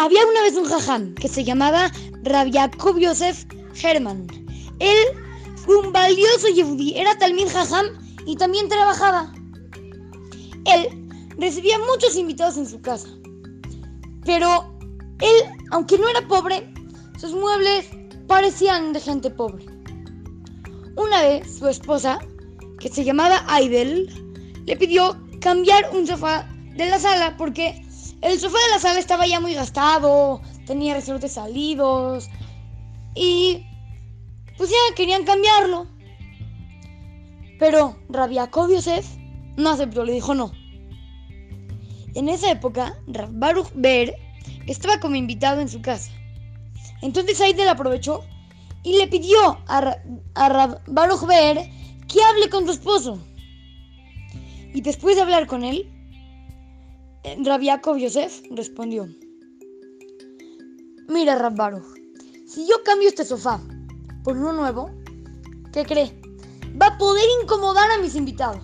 Había una vez un jajam que se llamaba Rab Jacob Yosef Herman. Él fue un valioso yehudí, era talmid jajam y también trabajaba. Él recibía muchos invitados en su casa. Pero él, aunque no era pobre, sus muebles parecían de gente pobre. Una vez su esposa, que se llamaba Aidel, le pidió cambiar un sofá de la sala porque el sofá de la sala estaba ya muy gastado, tenía resortes salidos y pues ya querían cambiarlo. Pero Rabiakov Yosef no aceptó, le dijo no. En esa época, Baruch Ber estaba como invitado en su casa. Entonces Aidel aprovechó y le pidió a, a Baruch Ber que hable con su esposo. Y después de hablar con él, Rabiakov Yosef respondió: Mira, Rab Baruch, si yo cambio este sofá por uno nuevo, ¿qué cree? Va a poder incomodar a mis invitados.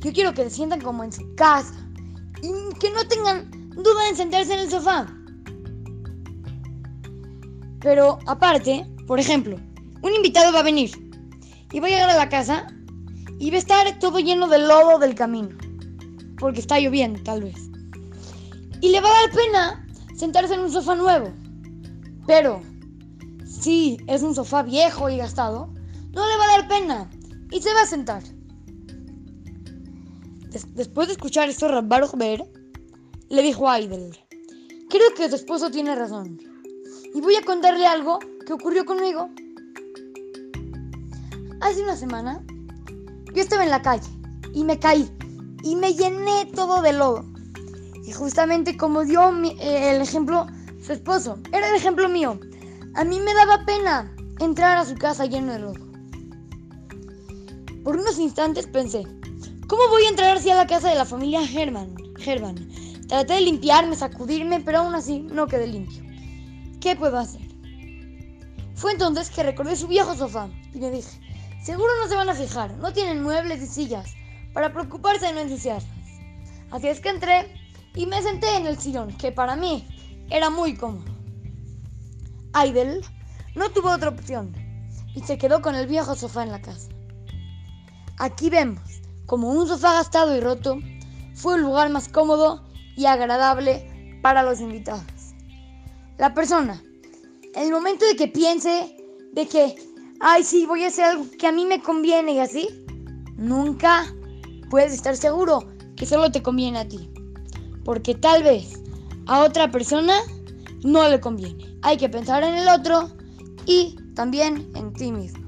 Yo quiero que se sientan como en su casa y que no tengan duda en sentarse en el sofá. Pero aparte, por ejemplo, un invitado va a venir y va a llegar a la casa y va a estar todo lleno de lodo del camino, porque está lloviendo tal vez. Y le va a dar pena sentarse en un sofá nuevo. Pero si es un sofá viejo y gastado, no le va a dar pena y se va a sentar. después de escuchar esto, Baruch Ber le dijo a Aidel, creo que tu esposo tiene razón. Y voy a contarle algo que ocurrió conmigo. Hace una semana, yo estaba en la calle y me caí y me llené todo de lodo. Y justamente como dio eh, el ejemplo su esposo, era el ejemplo mío. A mí me daba pena entrar a su casa lleno de lodo. Por unos instantes pensé, ¿cómo voy a entrar así a la casa de la familia Herman? Herman. Traté de limpiarme, sacudirme, pero aún así no quedé limpio. ¿Qué puedo hacer? Fue entonces que recordé su viejo sofá y me dije, seguro no se van a fijar, no tienen muebles y sillas para preocuparse de no ensuciarlas. Así es que entré y me senté en el sillón, que para mí era muy cómodo. Aidel no tuvo otra opción y se quedó con el viejo sofá en la casa. Aquí vemos como un sofá gastado y roto fue un lugar más cómodo y agradable para los invitados. La persona en el momento de que piense de que, ay, sí, voy a hacer algo que a mí me conviene y así, nunca puedes estar seguro que solo te conviene a ti. Porque tal vez a otra persona no le conviene. Hay que pensar en el otro y también en ti mismo.